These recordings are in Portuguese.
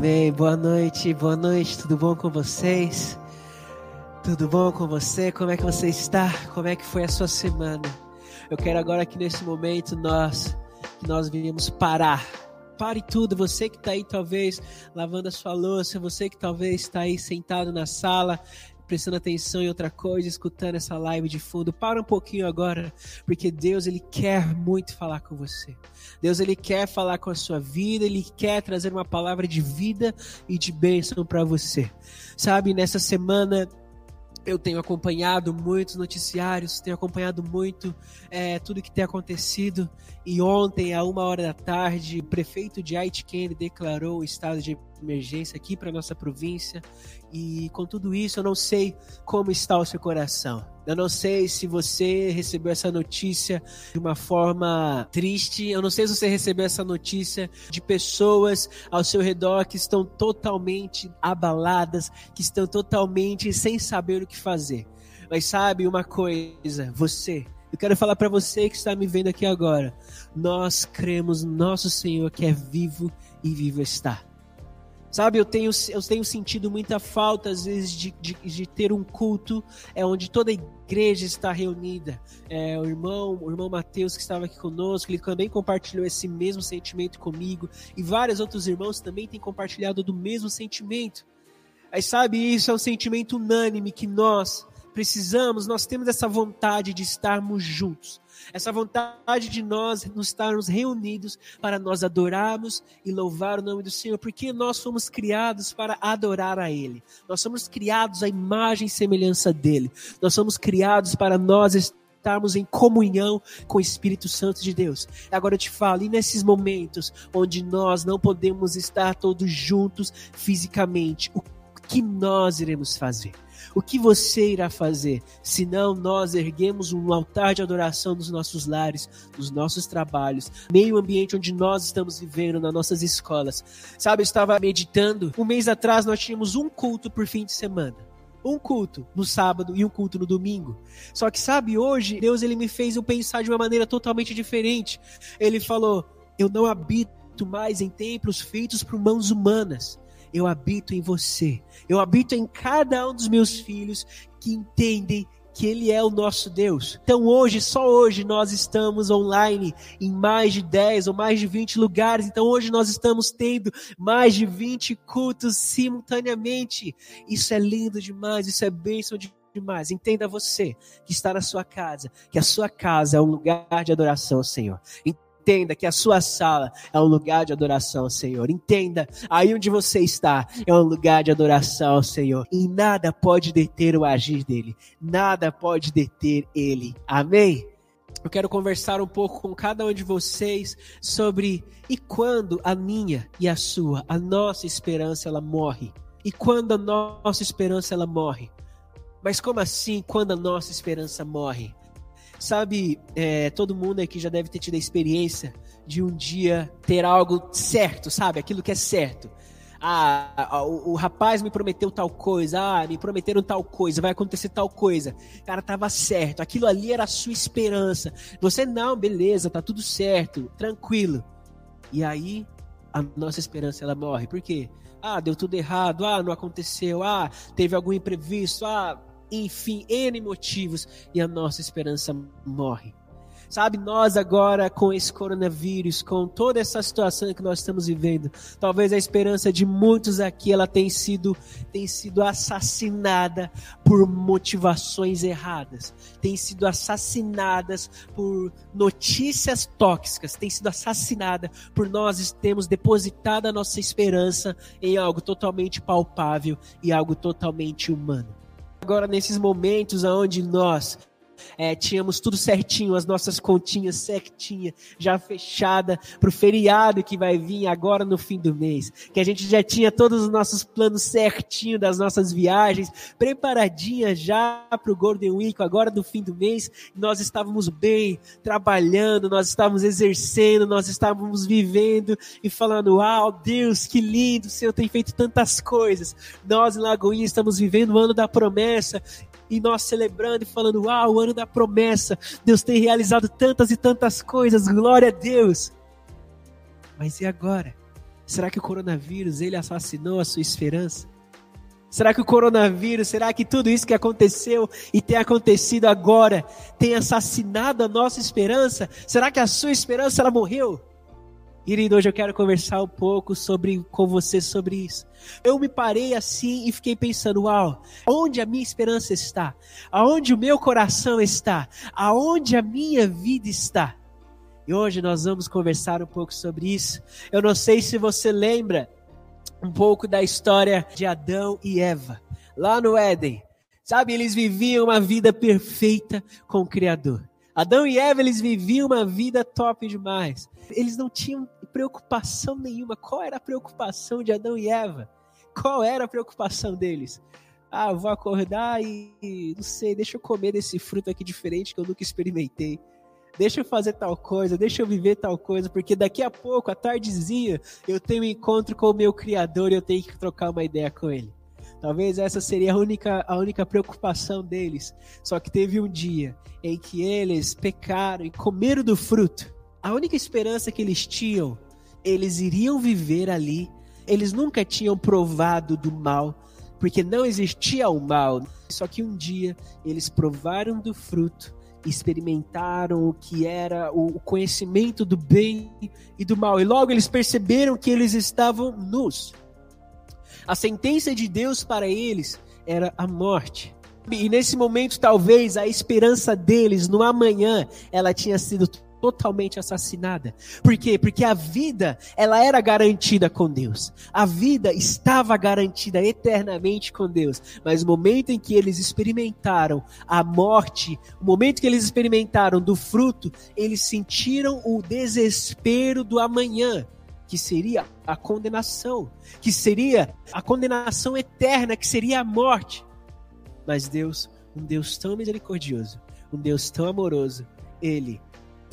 Amém. Boa noite, boa noite. Tudo bom com vocês? Tudo bom com você? Como é que você está? Como é que foi a sua semana? Eu quero agora que nesse momento nós que nós viemos parar. Pare tudo, você que está aí talvez lavando a sua louça, você que talvez está aí sentado na sala, prestando atenção em outra coisa, escutando essa live de fundo, para um pouquinho agora, porque Deus ele quer muito falar com você. Deus ele quer falar com a sua vida, ele quer trazer uma palavra de vida e de bênção para você. Sabe, nessa semana eu tenho acompanhado muitos noticiários, tenho acompanhado muito é, tudo que tem acontecido. E ontem, a uma hora da tarde, o prefeito de Aitken declarou o estado de emergência aqui para nossa província. E com tudo isso, eu não sei como está o seu coração. Eu não sei se você recebeu essa notícia de uma forma triste. Eu não sei se você recebeu essa notícia de pessoas ao seu redor que estão totalmente abaladas, que estão totalmente sem saber o que fazer. Mas sabe uma coisa, você eu quero falar para você que está me vendo aqui agora. Nós cremos no nosso Senhor que é vivo e vivo está. Sabe, eu tenho, eu tenho sentido muita falta, às vezes, de, de, de ter um culto é, onde toda a igreja está reunida. É, o irmão, o irmão Mateus, que estava aqui conosco, ele também compartilhou esse mesmo sentimento comigo. E vários outros irmãos também têm compartilhado do mesmo sentimento. Aí, sabe, isso é um sentimento unânime que nós precisamos, nós temos essa vontade de estarmos juntos essa vontade de nós nos estarmos reunidos para nós adorarmos e louvar o nome do Senhor, porque nós fomos criados para adorar a Ele. Nós somos criados à imagem e semelhança dele. Nós somos criados para nós estarmos em comunhão com o Espírito Santo de Deus. Agora eu te falo, e nesses momentos onde nós não podemos estar todos juntos fisicamente, o que nós iremos fazer? O que você irá fazer? Senão nós erguemos um altar de adoração nos nossos lares, nos nossos trabalhos, meio ambiente onde nós estamos vivendo, nas nossas escolas. Sabe, eu estava meditando. Um mês atrás nós tínhamos um culto por fim de semana um culto no sábado e um culto no domingo. Só que sabe, hoje Deus ele me fez eu pensar de uma maneira totalmente diferente. Ele falou: "Eu não habito mais em templos feitos por mãos humanas eu habito em você. Eu habito em cada um dos meus filhos que entendem que Ele é o nosso Deus. Então hoje, só hoje, nós estamos online em mais de 10 ou mais de 20 lugares. Então hoje nós estamos tendo mais de 20 cultos simultaneamente. Isso é lindo demais, isso é bênção demais. Entenda você que está na sua casa, que a sua casa é um lugar de adoração ao Senhor. Entenda que a sua sala é um lugar de adoração ao Senhor. Entenda, aí onde você está é um lugar de adoração ao Senhor. E nada pode deter o agir dele. Nada pode deter ele. Amém? Eu quero conversar um pouco com cada um de vocês sobre e quando a minha e a sua, a nossa esperança ela morre. E quando a nossa esperança ela morre. Mas como assim quando a nossa esperança morre? Sabe, é, todo mundo aqui já deve ter tido a experiência de um dia ter algo certo, sabe? Aquilo que é certo. Ah, o, o, rapaz me prometeu tal coisa, ah, me prometeram tal coisa, vai acontecer tal coisa. Cara, tava certo, aquilo ali era a sua esperança. Você não, beleza, tá tudo certo, tranquilo. E aí a nossa esperança ela morre. Por quê? Ah, deu tudo errado, ah, não aconteceu, ah, teve algum imprevisto, ah, enfim, N motivos, e a nossa esperança morre. Sabe, nós agora com esse coronavírus, com toda essa situação que nós estamos vivendo, talvez a esperança de muitos aqui ela tem sido tem sido assassinada por motivações erradas, tem sido assassinadas por notícias tóxicas, tem sido assassinada por nós temos depositado a nossa esperança em algo totalmente palpável e algo totalmente humano agora nesses momentos onde nós é, tínhamos tudo certinho, as nossas continhas certinha, já fechada para o feriado que vai vir agora no fim do mês. Que a gente já tinha todos os nossos planos certinho das nossas viagens, preparadinha já para o Golden Week agora no fim do mês. Nós estávamos bem, trabalhando, nós estávamos exercendo, nós estávamos vivendo e falando: Uau, Deus, que lindo, o Senhor tem feito tantas coisas. Nós em Lagoinha estamos vivendo o ano da promessa e nós celebrando e falando: Uau, o ano da promessa, Deus tem realizado tantas e tantas coisas, glória a Deus. Mas e agora? Será que o coronavírus ele assassinou a sua esperança? Será que o coronavírus, será que tudo isso que aconteceu e tem acontecido agora tem assassinado a nossa esperança? Será que a sua esperança ela morreu? Querido, hoje eu quero conversar um pouco sobre com você sobre isso. Eu me parei assim e fiquei pensando, uau, onde a minha esperança está? Aonde o meu coração está? Aonde a minha vida está? E hoje nós vamos conversar um pouco sobre isso. Eu não sei se você lembra um pouco da história de Adão e Eva, lá no Éden. Sabe, eles viviam uma vida perfeita com o Criador. Adão e Eva, eles viviam uma vida top demais. Eles não tinham preocupação nenhuma. Qual era a preocupação de Adão e Eva? Qual era a preocupação deles? Ah, vou acordar e não sei, deixa eu comer desse fruto aqui diferente que eu nunca experimentei deixa eu fazer tal coisa, deixa eu viver tal coisa, porque daqui a pouco, à tardezinha, eu tenho um encontro com o meu Criador e eu tenho que trocar uma ideia com ele. Talvez essa seria a única, a única preocupação deles. Só que teve um dia em que eles pecaram e comeram do fruto. A única esperança que eles tinham, eles iriam viver ali. Eles nunca tinham provado do mal, porque não existia o mal. Só que um dia eles provaram do fruto experimentaram o que era o conhecimento do bem e do mal. E logo eles perceberam que eles estavam nus. A sentença de Deus para eles era a morte. E nesse momento, talvez a esperança deles no amanhã, ela tinha sido totalmente assassinada. Por quê? Porque a vida, ela era garantida com Deus. A vida estava garantida eternamente com Deus. Mas o momento em que eles experimentaram a morte, o momento que eles experimentaram do fruto, eles sentiram o desespero do amanhã, que seria a condenação, que seria a condenação eterna, que seria a morte. Mas Deus, um Deus tão misericordioso, um Deus tão amoroso, ele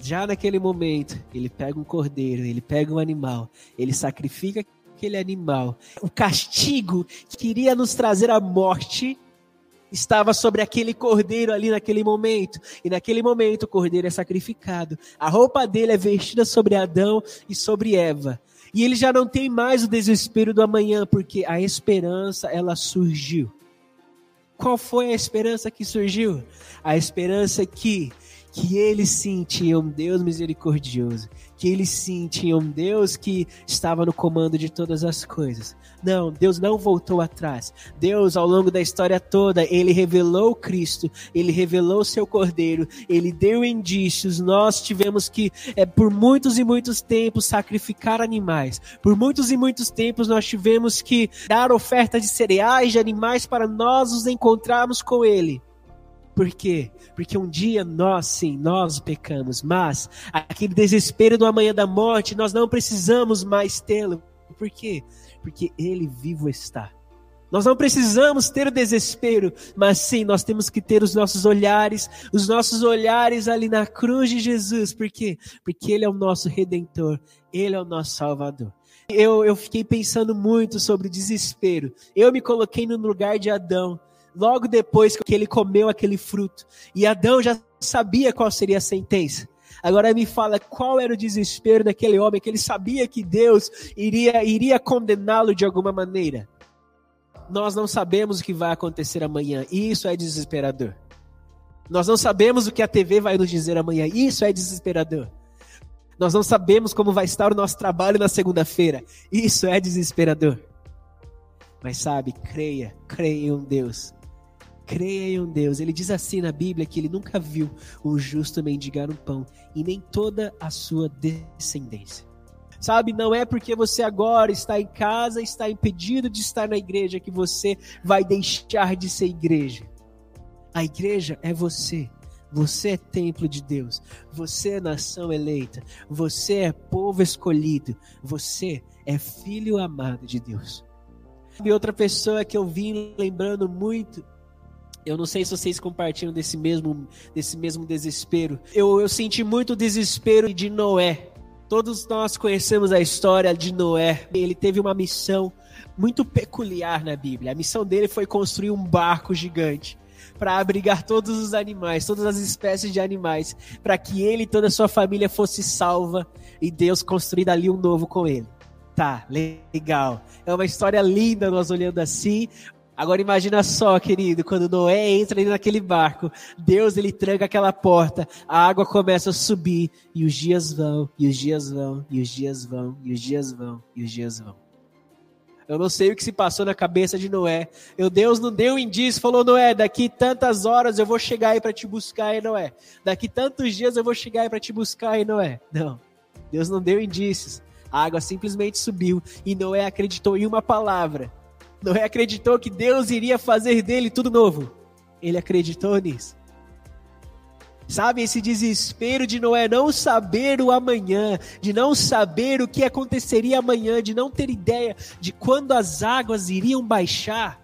já naquele momento, ele pega um cordeiro, ele pega um animal, ele sacrifica aquele animal. O castigo que queria nos trazer a morte estava sobre aquele cordeiro ali naquele momento. E naquele momento o cordeiro é sacrificado. A roupa dele é vestida sobre Adão e sobre Eva. E ele já não tem mais o desespero do amanhã, porque a esperança ela surgiu. Qual foi a esperança que surgiu? A esperança que que eles tinham um Deus misericordioso, que eles tinham um Deus que estava no comando de todas as coisas. Não, Deus não voltou atrás. Deus, ao longo da história toda, ele revelou Cristo, ele revelou seu Cordeiro, ele deu indícios. Nós tivemos que, é, por muitos e muitos tempos, sacrificar animais. Por muitos e muitos tempos, nós tivemos que dar oferta de cereais, de animais, para nós nos encontrarmos com ele. Por quê? Porque um dia nós, sim, nós pecamos, mas aquele desespero do amanhã da morte, nós não precisamos mais tê-lo. Por quê? Porque ele vivo está. Nós não precisamos ter o desespero, mas sim, nós temos que ter os nossos olhares, os nossos olhares ali na cruz de Jesus. Por quê? Porque Ele é o nosso redentor, Ele é o nosso Salvador. Eu, eu fiquei pensando muito sobre o desespero. Eu me coloquei no lugar de Adão logo depois que ele comeu aquele fruto. E Adão já sabia qual seria a sentença. Agora me fala qual era o desespero daquele homem que ele sabia que Deus iria, iria condená-lo de alguma maneira. Nós não sabemos o que vai acontecer amanhã, isso é desesperador. Nós não sabemos o que a TV vai nos dizer amanhã, isso é desesperador. Nós não sabemos como vai estar o nosso trabalho na segunda-feira, isso é desesperador. Mas sabe, creia, creia em um Deus creia em um Deus. Ele diz assim na Bíblia que ele nunca viu o justo mendigar um pão e nem toda a sua descendência. Sabe, não é porque você agora está em casa, está impedido de estar na igreja que você vai deixar de ser igreja. A igreja é você. Você é templo de Deus. Você é nação eleita. Você é povo escolhido. Você é filho amado de Deus. E outra pessoa que eu vim lembrando muito eu não sei se vocês compartilham desse mesmo, desse mesmo desespero. Eu, eu senti muito desespero de Noé. Todos nós conhecemos a história de Noé. Ele teve uma missão muito peculiar na Bíblia. A missão dele foi construir um barco gigante para abrigar todos os animais, todas as espécies de animais, para que ele e toda a sua família fosse salva e Deus construir ali um novo com ele. Tá, legal. É uma história linda nós olhando assim. Agora imagina só, querido, quando Noé entra ali naquele barco, Deus ele tranca aquela porta, a água começa a subir e os dias vão, e os dias vão, e os dias vão, e os dias vão, e os dias vão. Eu não sei o que se passou na cabeça de Noé. Eu Deus não deu um indício, falou Noé, daqui tantas horas eu vou chegar aí para te buscar, aí Noé. Daqui tantos dias eu vou chegar aí para te buscar, aí Noé. Não. Deus não deu indícios. A água simplesmente subiu e Noé acreditou em uma palavra. Noé acreditou que Deus iria fazer dele tudo novo. Ele acreditou nisso. Sabe, esse desespero de Noé não saber o amanhã, de não saber o que aconteceria amanhã, de não ter ideia de quando as águas iriam baixar.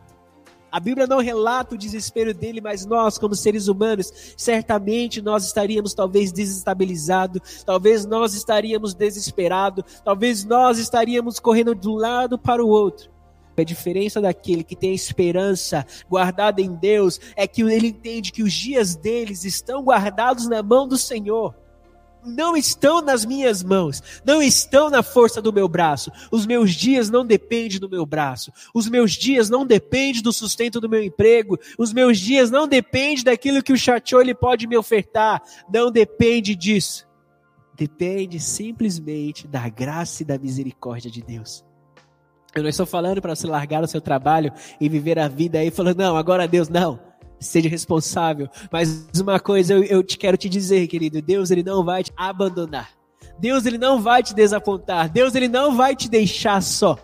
A Bíblia não relata o desespero dele, mas nós, como seres humanos, certamente nós estaríamos talvez desestabilizados, talvez nós estaríamos desesperados, talvez nós estaríamos correndo de um lado para o outro. A diferença daquele que tem esperança guardada em Deus é que ele entende que os dias deles estão guardados na mão do Senhor não estão nas minhas mãos, não estão na força do meu braço. Os meus dias não dependem do meu braço. Os meus dias não dependem do sustento do meu emprego. Os meus dias não dependem daquilo que o chateau ele pode me ofertar. Não depende disso. Depende simplesmente da graça e da misericórdia de Deus. Eu não estou falando para você largar o seu trabalho e viver a vida aí falando, não, agora Deus, não seja responsável. Mas uma coisa eu, eu te quero te dizer, querido, Deus ele não vai te abandonar. Deus ele não vai te desapontar. Deus ele não vai te deixar só.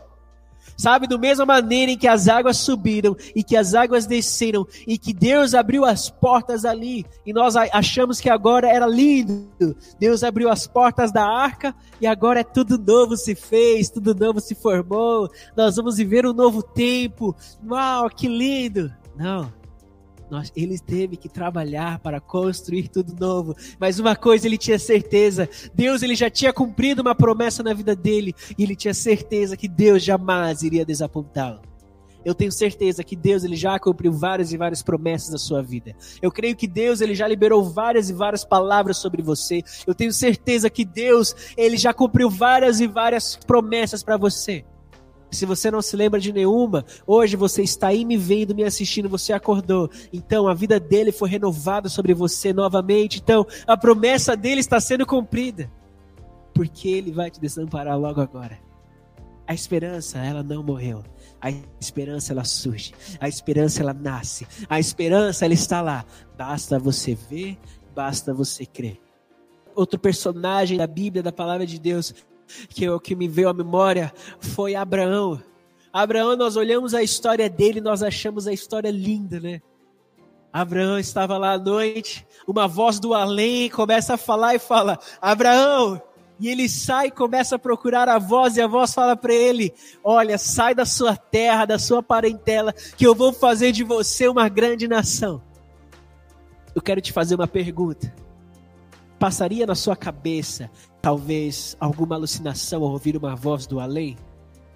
Sabe, do mesma maneira em que as águas subiram e que as águas desceram e que Deus abriu as portas ali e nós achamos que agora era lindo. Deus abriu as portas da arca e agora é tudo novo se fez, tudo novo se formou. Nós vamos viver um novo tempo. Uau, que lindo! Não. Nós, ele teve que trabalhar para construir tudo novo. Mas uma coisa ele tinha certeza: Deus ele já tinha cumprido uma promessa na vida dele e ele tinha certeza que Deus jamais iria desapontá-lo. Eu tenho certeza que Deus ele já cumpriu várias e várias promessas na sua vida. Eu creio que Deus ele já liberou várias e várias palavras sobre você. Eu tenho certeza que Deus ele já cumpriu várias e várias promessas para você. Se você não se lembra de nenhuma, hoje você está aí me vendo, me assistindo, você acordou. Então a vida dele foi renovada sobre você novamente. Então a promessa dele está sendo cumprida. Porque ele vai te desamparar logo agora. A esperança, ela não morreu. A esperança, ela surge. A esperança, ela nasce. A esperança, ela está lá. Basta você ver, basta você crer. Outro personagem da Bíblia, da palavra de Deus, que, o que me veio à memória foi Abraão. Abraão, nós olhamos a história dele, nós achamos a história linda, né? Abraão estava lá à noite, uma voz do além começa a falar e fala: Abraão! E ele sai e começa a procurar a voz, e a voz fala para ele: Olha, sai da sua terra, da sua parentela, que eu vou fazer de você uma grande nação. Eu quero te fazer uma pergunta. Passaria na sua cabeça talvez alguma alucinação ao ouvir uma voz do além,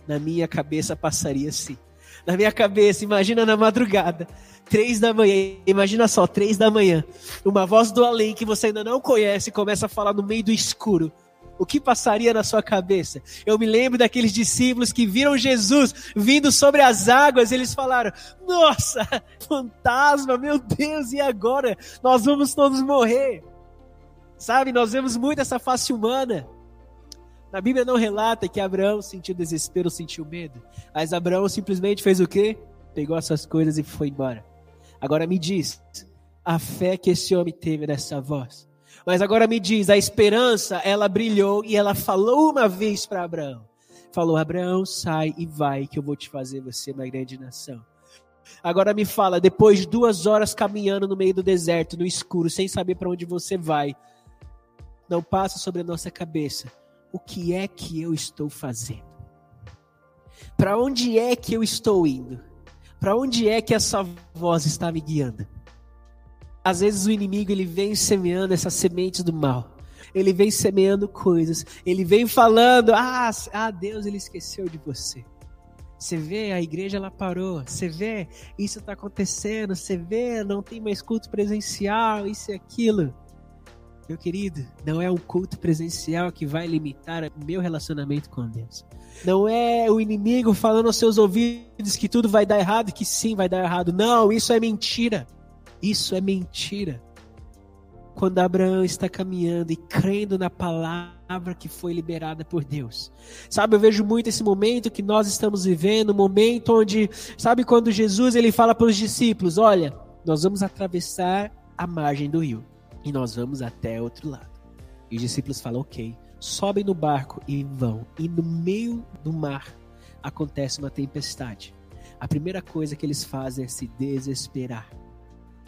na minha cabeça passaria assim. Na minha cabeça, imagina na madrugada, três da manhã, imagina só, três da manhã, uma voz do além que você ainda não conhece começa a falar no meio do escuro. O que passaria na sua cabeça? Eu me lembro daqueles discípulos que viram Jesus vindo sobre as águas, eles falaram: Nossa, fantasma, meu Deus, e agora? Nós vamos todos morrer. Sabe, nós vemos muito essa face humana. Na Bíblia não relata que Abraão sentiu desespero, sentiu medo. Mas Abraão simplesmente fez o quê? Pegou as suas coisas e foi embora. Agora me diz, a fé que esse homem teve nessa voz. Mas agora me diz, a esperança, ela brilhou e ela falou uma vez para Abraão. Falou: Abraão, sai e vai, que eu vou te fazer você uma grande nação. Agora me fala, depois de duas horas caminhando no meio do deserto, no escuro, sem saber para onde você vai, não passa sobre a nossa cabeça. O que é que eu estou fazendo? Para onde é que eu estou indo? Para onde é que essa voz está me guiando? Às vezes o inimigo ele vem semeando essas sementes do mal. Ele vem semeando coisas. Ele vem falando: "Ah, ah Deus, ele esqueceu de você". Você vê, a igreja ela parou. Você vê, isso está acontecendo. Você vê, não tem mais culto presencial, isso e aquilo. Meu querido, não é um culto presencial que vai limitar meu relacionamento com Deus. Não é o inimigo falando aos seus ouvidos que tudo vai dar errado, que sim vai dar errado. Não, isso é mentira. Isso é mentira. Quando Abraão está caminhando e crendo na palavra que foi liberada por Deus. Sabe, eu vejo muito esse momento que nós estamos vivendo, um momento onde, sabe quando Jesus ele fala para os discípulos, olha, nós vamos atravessar a margem do rio e nós vamos até outro lado. E os discípulos falam, ok, sobem no barco e vão. E no meio do mar acontece uma tempestade. A primeira coisa que eles fazem é se desesperar,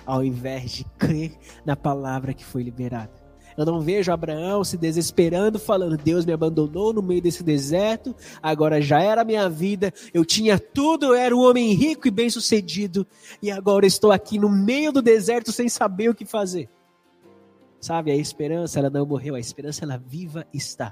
ao invés de crer na palavra que foi liberada. Eu não vejo Abraão se desesperando, falando: Deus me abandonou no meio desse deserto, agora já era a minha vida, eu tinha tudo, eu era um homem rico e bem-sucedido, e agora estou aqui no meio do deserto sem saber o que fazer. Sabe, a esperança, ela não morreu, a esperança, ela viva está.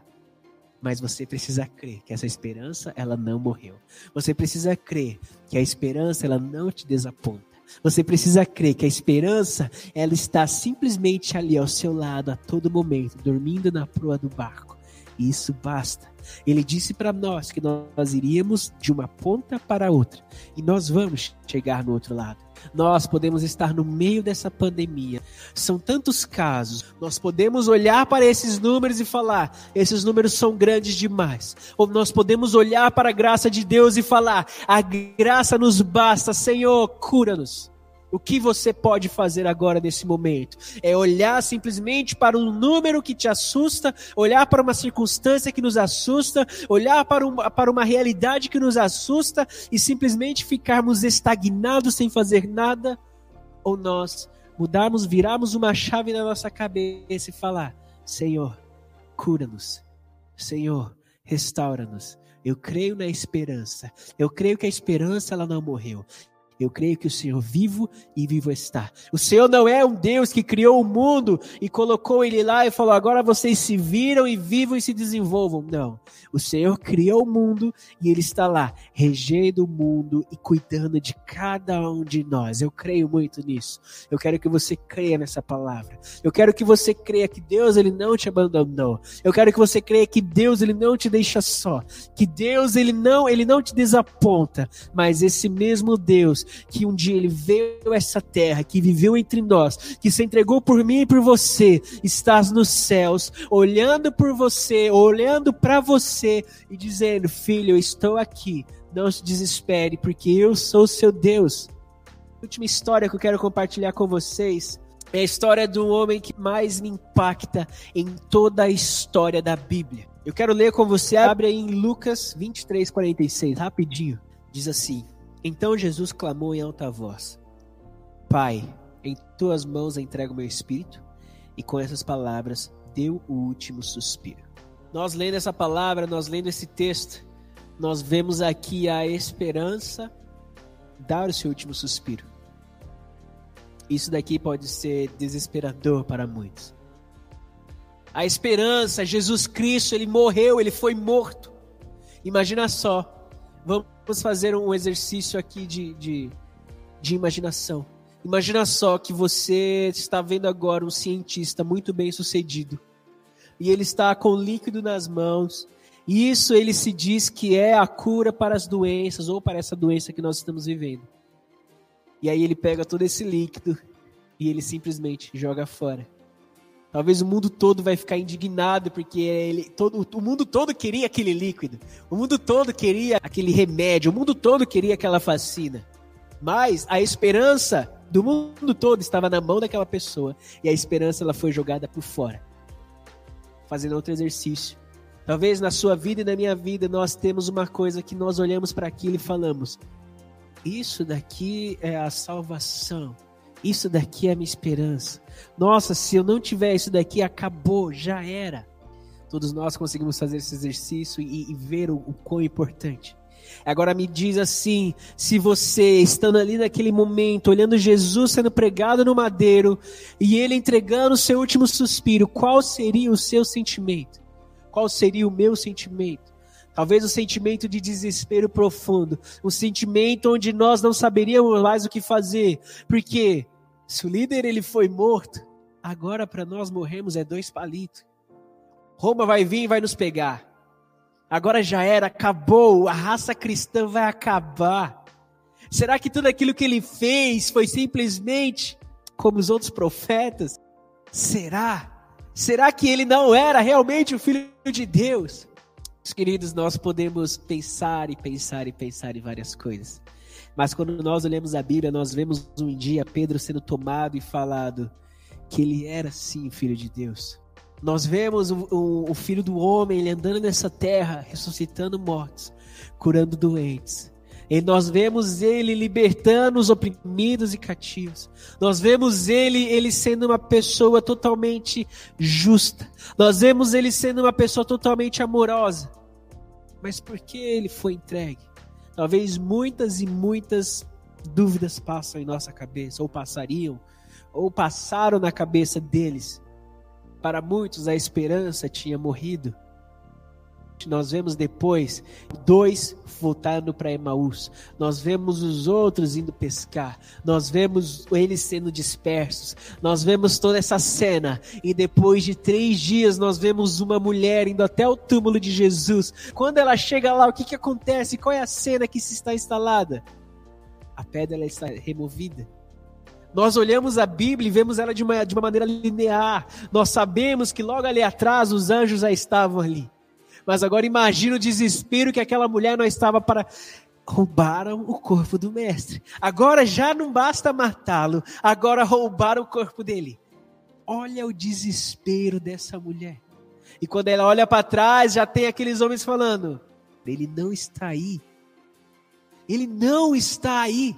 Mas você precisa crer que essa esperança, ela não morreu. Você precisa crer que a esperança, ela não te desaponta. Você precisa crer que a esperança, ela está simplesmente ali ao seu lado a todo momento, dormindo na proa do barco. Isso basta. Ele disse para nós que nós iríamos de uma ponta para outra e nós vamos chegar no outro lado. Nós podemos estar no meio dessa pandemia. São tantos casos. Nós podemos olhar para esses números e falar: esses números são grandes demais. Ou nós podemos olhar para a graça de Deus e falar: a graça nos basta, Senhor, cura-nos. O que você pode fazer agora nesse momento? É olhar simplesmente para um número que te assusta, olhar para uma circunstância que nos assusta, olhar para uma, para uma realidade que nos assusta e simplesmente ficarmos estagnados sem fazer nada? Ou nós mudarmos, virarmos uma chave na nossa cabeça e falar: Senhor, cura-nos. Senhor, restaura-nos. Eu creio na esperança. Eu creio que a esperança ela não morreu. Eu creio que o Senhor vivo e vivo está. O Senhor não é um Deus que criou o mundo e colocou ele lá e falou: agora vocês se viram e vivam e se desenvolvam. Não. O Senhor criou o mundo e ele está lá, regendo o mundo e cuidando de cada um de nós. Eu creio muito nisso. Eu quero que você creia nessa palavra. Eu quero que você creia que Deus ele não te abandonou. Eu quero que você creia que Deus ele não te deixa só. Que Deus ele não, ele não te desaponta, mas esse mesmo Deus que um dia ele veio a essa terra, que viveu entre nós, que se entregou por mim e por você, estás nos céus, olhando por você, olhando para você e dizendo: Filho, eu estou aqui, não se desespere, porque eu sou seu Deus. A última história que eu quero compartilhar com vocês é a história do homem que mais me impacta em toda a história da Bíblia. Eu quero ler com você, abre aí em Lucas 23, 46, rapidinho. Diz assim: então Jesus clamou em alta voz: Pai, em tuas mãos entrego meu espírito. E com essas palavras deu o último suspiro. Nós lendo essa palavra, nós lendo esse texto, nós vemos aqui a esperança dar o seu último suspiro. Isso daqui pode ser desesperador para muitos. A esperança, Jesus Cristo, ele morreu, ele foi morto. Imagina só, Vamos fazer um exercício aqui de, de, de imaginação. Imagina só que você está vendo agora um cientista muito bem sucedido. E ele está com líquido nas mãos. E isso ele se diz que é a cura para as doenças ou para essa doença que nós estamos vivendo. E aí ele pega todo esse líquido e ele simplesmente joga fora. Talvez o mundo todo vai ficar indignado porque ele, todo, o mundo todo queria aquele líquido. O mundo todo queria aquele remédio. O mundo todo queria aquela vacina. Mas a esperança do mundo todo estava na mão daquela pessoa e a esperança ela foi jogada por fora. Fazendo outro exercício. Talvez na sua vida e na minha vida nós temos uma coisa que nós olhamos para aquilo e falamos: isso daqui é a salvação. Isso daqui é a minha esperança. Nossa, se eu não tiver isso daqui, acabou, já era. Todos nós conseguimos fazer esse exercício e, e ver o, o quão importante. Agora me diz assim: se você, estando ali naquele momento, olhando Jesus sendo pregado no madeiro e ele entregando o seu último suspiro, qual seria o seu sentimento? Qual seria o meu sentimento? Talvez um sentimento de desespero profundo, um sentimento onde nós não saberíamos mais o que fazer, porque se o líder ele foi morto, agora para nós morrermos é dois palitos. Roma vai vir e vai nos pegar. Agora já era, acabou, a raça cristã vai acabar. Será que tudo aquilo que ele fez foi simplesmente como os outros profetas? Será? Será que ele não era realmente o filho de Deus? Queridos, nós podemos pensar e pensar e pensar em várias coisas. Mas quando nós olhamos a Bíblia, nós vemos um dia Pedro sendo tomado e falado que ele era sim filho de Deus. Nós vemos o, o, o filho do homem ele andando nessa terra, ressuscitando mortos, curando doentes. E nós vemos ele libertando os oprimidos e cativos. Nós vemos ele, ele sendo uma pessoa totalmente justa. Nós vemos ele sendo uma pessoa totalmente amorosa. Mas por que ele foi entregue? Talvez muitas e muitas dúvidas passam em nossa cabeça, ou passariam, ou passaram na cabeça deles. Para muitos a esperança tinha morrido nós vemos depois dois voltando para Emaús. Nós vemos os outros indo pescar. Nós vemos eles sendo dispersos. Nós vemos toda essa cena. E depois de três dias, nós vemos uma mulher indo até o túmulo de Jesus. Quando ela chega lá, o que, que acontece? Qual é a cena que se está instalada? A pedra ela está removida. Nós olhamos a Bíblia e vemos ela de uma, de uma maneira linear. Nós sabemos que logo ali atrás os anjos já estavam ali. Mas agora imagina o desespero que aquela mulher não estava para. Roubaram o corpo do mestre. Agora já não basta matá-lo, agora roubaram o corpo dele. Olha o desespero dessa mulher. E quando ela olha para trás, já tem aqueles homens falando: Ele não está aí. Ele não está aí.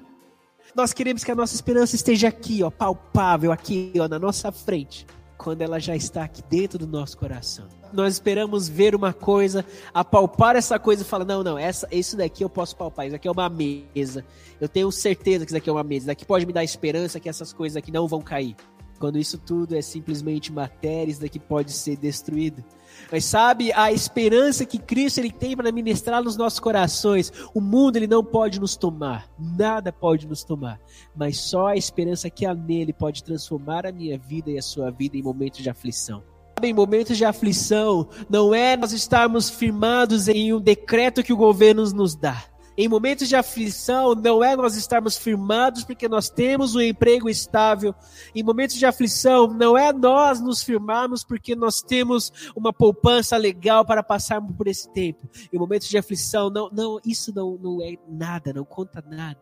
Nós queremos que a nossa esperança esteja aqui, ó, palpável, aqui, ó, na nossa frente, quando ela já está aqui dentro do nosso coração nós esperamos ver uma coisa, apalpar essa coisa e falar: não, não, essa, isso daqui eu posso palpar, isso aqui é uma mesa. Eu tenho certeza que isso aqui é uma mesa. Isso daqui pode me dar esperança que essas coisas aqui não vão cair. Quando isso tudo é simplesmente matéria, isso daqui pode ser destruído. Mas sabe, a esperança que Cristo ele tem para ministrar nos nossos corações, o mundo ele não pode nos tomar, nada pode nos tomar, mas só a esperança que há nele pode transformar a minha vida e a sua vida em momentos de aflição em momentos de aflição, não é nós estarmos firmados em um decreto que o governo nos dá. Em momentos de aflição, não é nós estarmos firmados porque nós temos um emprego estável. Em momentos de aflição, não é nós nos firmarmos porque nós temos uma poupança legal para passarmos por esse tempo. Em momentos de aflição, não, não isso não, não é nada, não conta nada.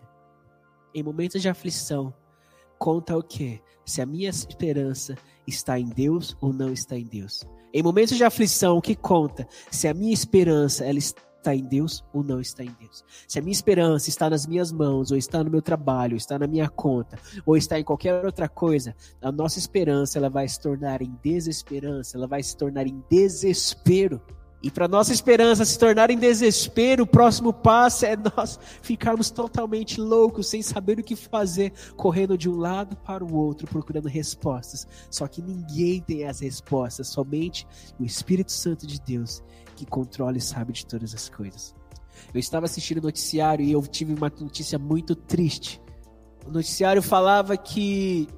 Em momentos de aflição, conta o quê? Se a minha esperança está em Deus ou não está em Deus. Em momentos de aflição, o que conta? Se a minha esperança ela está em Deus ou não está em Deus. Se a minha esperança está nas minhas mãos, ou está no meu trabalho, ou está na minha conta, ou está em qualquer outra coisa, a nossa esperança ela vai se tornar em desesperança, ela vai se tornar em desespero. E para nossa esperança se tornar em desespero, o próximo passo é nós ficarmos totalmente loucos, sem saber o que fazer, correndo de um lado para o outro, procurando respostas. Só que ninguém tem as respostas, somente o Espírito Santo de Deus, que controla e sabe de todas as coisas. Eu estava assistindo o noticiário e eu tive uma notícia muito triste. O noticiário falava que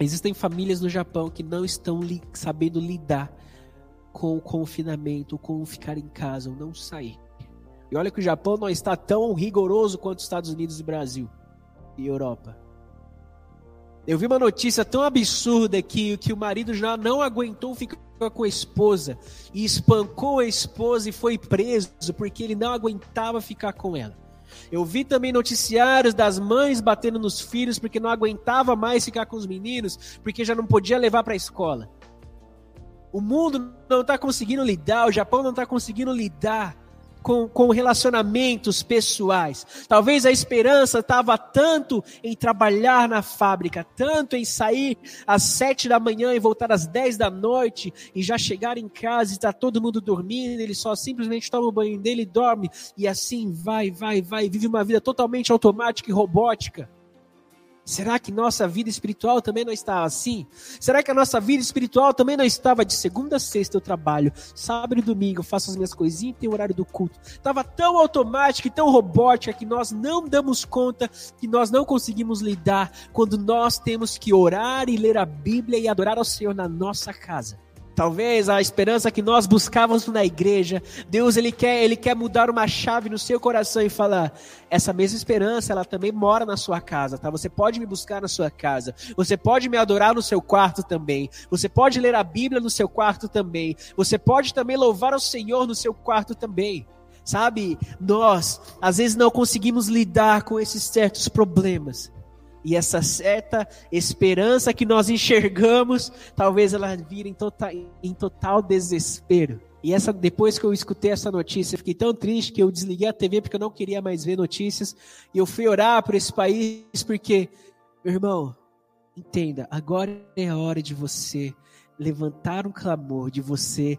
existem famílias no Japão que não estão li sabendo lidar com o confinamento, com ficar em casa ou não sair. E olha que o Japão não está tão rigoroso quanto os Estados Unidos e Brasil e Europa. Eu vi uma notícia tão absurda que, que o marido já não aguentou ficar com a esposa e espancou a esposa e foi preso porque ele não aguentava ficar com ela. Eu vi também noticiários das mães batendo nos filhos porque não aguentava mais ficar com os meninos, porque já não podia levar para a escola. O mundo não está conseguindo lidar, o Japão não está conseguindo lidar com, com relacionamentos pessoais. Talvez a esperança estava tanto em trabalhar na fábrica, tanto em sair às sete da manhã e voltar às dez da noite e já chegar em casa e está todo mundo dormindo, ele só simplesmente toma o banho dele e dorme e assim vai, vai, vai, vive uma vida totalmente automática e robótica. Será que nossa vida espiritual também não está assim? Será que a nossa vida espiritual também não estava de segunda a sexta eu trabalho, sábado e domingo eu faço as minhas coisinhas e tem o horário do culto? Estava tão automática e tão robótica que nós não damos conta, que nós não conseguimos lidar quando nós temos que orar e ler a Bíblia e adorar ao Senhor na nossa casa. Talvez a esperança que nós buscávamos na igreja, Deus ele quer, ele quer mudar uma chave no seu coração e falar: essa mesma esperança, ela também mora na sua casa, tá? Você pode me buscar na sua casa. Você pode me adorar no seu quarto também. Você pode ler a Bíblia no seu quarto também. Você pode também louvar ao Senhor no seu quarto também. Sabe? Nós às vezes não conseguimos lidar com esses certos problemas. E essa certa esperança que nós enxergamos, talvez ela vire em total, em total desespero. E essa, depois que eu escutei essa notícia, eu fiquei tão triste que eu desliguei a TV porque eu não queria mais ver notícias. E eu fui orar por esse país porque, meu irmão, entenda, agora é a hora de você levantar um clamor, de você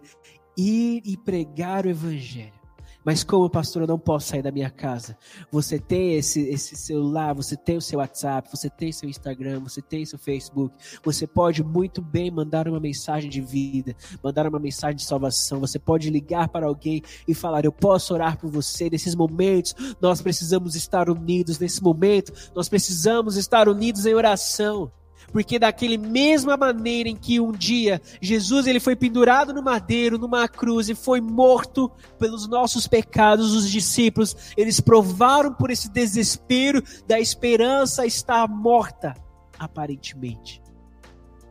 ir e pregar o evangelho. Mas como pastor, eu não posso sair da minha casa. Você tem esse, esse celular, você tem o seu WhatsApp, você tem seu Instagram, você tem seu Facebook. Você pode muito bem mandar uma mensagem de vida, mandar uma mensagem de salvação. Você pode ligar para alguém e falar: Eu posso orar por você. Nesses momentos, nós precisamos estar unidos. Nesse momento, nós precisamos estar unidos em oração porque daquele mesma maneira em que um dia Jesus ele foi pendurado no madeiro, numa cruz e foi morto pelos nossos pecados, os discípulos, eles provaram por esse desespero da esperança estar morta, aparentemente.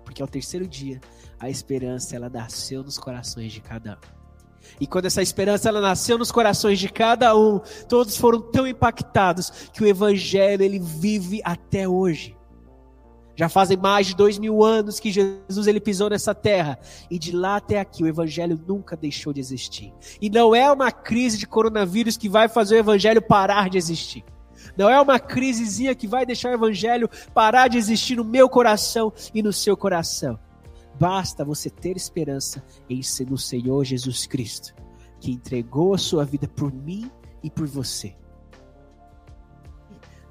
Porque ao terceiro dia, a esperança ela nasceu nos corações de cada um. E quando essa esperança ela nasceu nos corações de cada um, todos foram tão impactados que o evangelho ele vive até hoje. Já fazem mais de dois mil anos que Jesus ele pisou nessa terra. E de lá até aqui o evangelho nunca deixou de existir. E não é uma crise de coronavírus que vai fazer o evangelho parar de existir. Não é uma crisezinha que vai deixar o evangelho parar de existir no meu coração e no seu coração. Basta você ter esperança em ser no Senhor Jesus Cristo, que entregou a sua vida por mim e por você.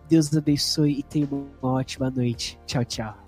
Deus abençoe e tenha uma ótima noite. Tchau, tchau.